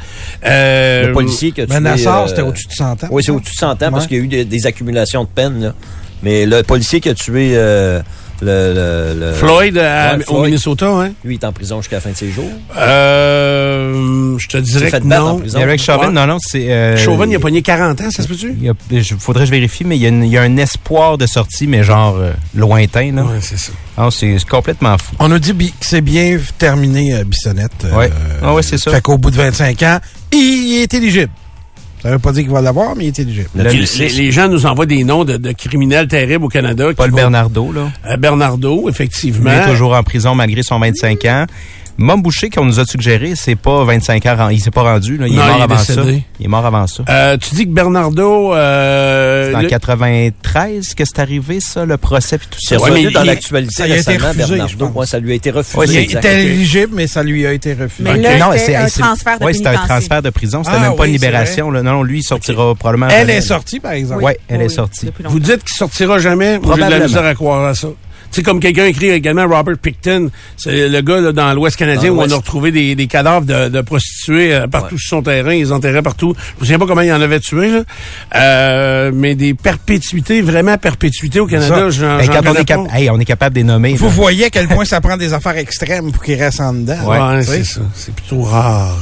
Euh, Le policier qui a tué... Ben, Nassar, euh, c'était au-dessus de 100 ans. Oui, c'est au-dessus de 100 ans parce qu'il y a eu des, des accumulations de peine. Là. Mais le policier qui a tué euh, le, le- le- Floyd à- Ouais, au. Minnesota, hein? Lui, il est en prison jusqu'à la fin de ses jours. Euh, je te dirais que non. prison. Eric Chauvin, Ouais. non, non, c'est... euh, Chauvin, il a pogné 40 ans, ça se peut-tu? a- faudrait que je vérifie, mais il y, a une- il y a un espoir de sortie, mais genre euh, lointain. Là. Ouais, c'est ça. Ah, c'est complètement fou. On nous dit bi- que c'est bien terminé, euh, Bissonnette. euh, Ouais. Ah ouais, c'est ça. Fait qu'au bout de 25 ans, il est éligible. Ça veut pas dire qu'il va l'avoir, mais il est éligible. Le Les, policier, les- les gens nous envoient des noms de, de criminels terribles au Canada. Paul vont- Bernardo, là. Euh, Bernardo, effectivement. Il est toujours en prison malgré son 25 ans. Mom Boucher, qu'on nous a suggéré, c'est pas 25 ans. Il s'est pas rendu. Là. Il Non, est mort il est avant ça. Il est mort avant ça. Euh, tu dis que Bernardo... Euh, C'est en le- 93 que c'est arrivé, ça, le procès puis tout ça. Revenu mais dans l'actualité ça lui a été récemment, refusé, Bernardo. Ouais, ça lui a été refusé. Ouais, il était éligible, mais ça lui a été refusé. Mais Ok. là, Non, c'était c'est- un transfert de ouais, c'était un transfert de prison. C'était Ah, même pas oui, une libération. Là. Non, lui, il sortira probablement. Elle est sortie, par exemple. Ouais, elle Oui, est oui, sortie. Vous dites qu'il sortira jamais? J'ai de la misère à croire à ça. Tu sais, comme quelqu'un écrit également, Robert Picton, c'est le gars là, dans l'Ouest canadien Dans où on a retrouvé des, des cadavres de, de prostituées euh, partout Ouais. sur son terrain. Ils enterraient partout. Je me souviens pas comment il en avait tué, là. Euh, mais des perpétuités, vraiment perpétuités au Canada, j'en Hey, on est, cap- pas. hey, on est capable de les nommer. Vous là. voyez à quel point ça prend des affaires extrêmes pour qu'il reste en dedans. Ouais, c'est ça. C'est plutôt rare.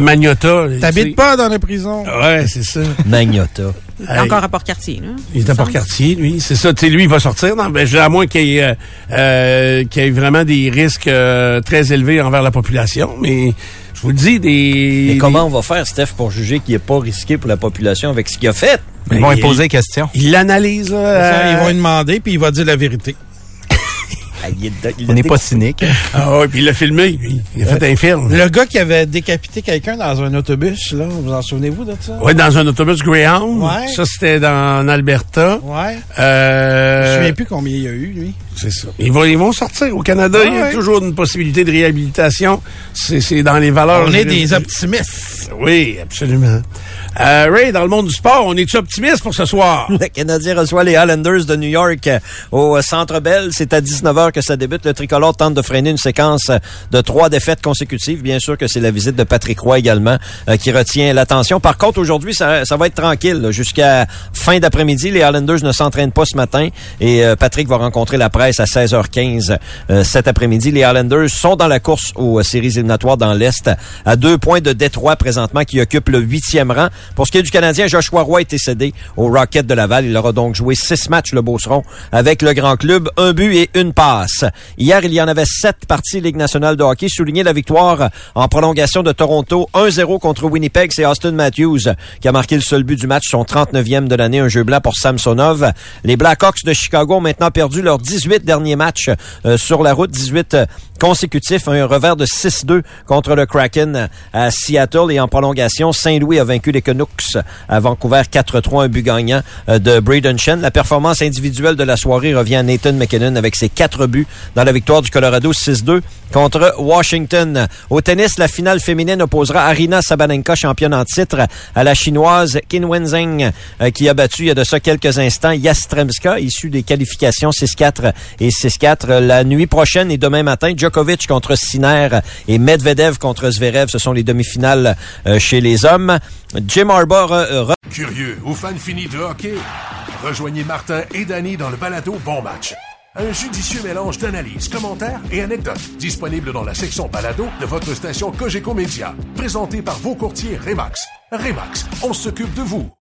Magnota. T'habites pas dans la prison? Ouais, c'est ça. Magnota. Hey. Encore à Port-Cartier, là. Il est à. Port-Cartier, lui. C'est ça. Tu sais, lui, il va sortir. Non, ben, je- à moins qu'il y, ait, euh, euh, qu'il y ait vraiment des risques euh, très élevés envers la population. Mais je vous le dis, des... Mais comment on va faire, Steph, pour juger qu'il n'est pas risqué pour la population avec ce qu'il a fait? Ils vont Ben, lui poser des questions. Il l'analyse, là. Ça, euh, Ils vont lui demander, puis il va dire la vérité. Ah, il est- il On n'est pas cynique. Ah ouais, puis il l'a filmé, lui. Il a fait un film. Le gars qui avait décapité quelqu'un dans un autobus, là, vous en souvenez-vous de ça? Ouais, dans un autobus Greyhound. Ouais. Ça, c'était dans en Alberta. Ouais. Euh, Je me souviens plus combien il y a eu, lui. C'est ça. Ils vont, ils vont sortir. Au Canada, Ah il y a ouais. toujours une possibilité de réhabilitation. C'est c'est dans les valeurs. On est des optimistes. Oui, absolument. Euh, Ray, dans le monde du sport, on est-tu optimiste pour ce soir? Le Canadien reçoit les Highlanders de New York euh, au Centre Bell. C'est à 19h que ça débute. Le tricolore tente de freiner une séquence de trois défaites consécutives. Bien sûr que c'est la visite de Patrick Roy également euh, qui retient l'attention. Par contre, aujourd'hui, ça, ça va être tranquille. Jusqu'à fin d'après-midi, les Highlanders ne s'entraînent pas ce matin et euh, Patrick va rencontrer la presse presse à 16h15 euh, cet après-midi. Les Islanders sont dans la course aux séries éliminatoires dans l'Est, à deux points de Détroit présentement, qui occupe le huitième rang. Pour ce qui est du Canadien, Joshua Roy été cédé au Rocket de Laval. Il aura donc joué six matchs, le Beauceron, avec le grand club, un but et une passe. Hier, il y en avait sept parties Ligue nationale de hockey. Souligné la victoire en prolongation de Toronto 1-0 contre Winnipeg. C'est Austin Matthews qui a marqué le seul but du match, son 39e de l'année, un jeu blanc pour Samsonov. Les Blackhawks de Chicago ont maintenant perdu leurs 18 derniers matchs euh, sur la route, 18 consécutifs, un revers de 6-2 contre le Kraken à Seattle et en prolongation, Saint-Louis a vaincu les Canucks à Vancouver 4-3, un but gagnant euh, de Braden Shen. La performance individuelle de la soirée revient à Nathan McKinnon avec ses quatre buts dans la victoire du Colorado 6-2 contre Washington. Au tennis, la finale féminine opposera Arina Sabalenka, championne en titre, à la chinoise Qin Wenzheng, euh, qui a battu il y a de ça quelques instants Yastremska, issue des qualifications 6-4 et 6-4. La nuit prochaine et demain matin, Djokovic contre Sinner et Medvedev contre Zverev. Ce sont les demi-finales euh, chez les hommes. Jim Harbaugh... Euh, Curieux ou fan fini de hockey? Rejoignez Martin et Danny dans le balado Bon Match. Un judicieux mélange d'analyses, commentaires et anecdotes. Disponible dans la section balado de votre station Cogeco Média. Présenté par vos courtiers Remax. Remax, on s'occupe de vous.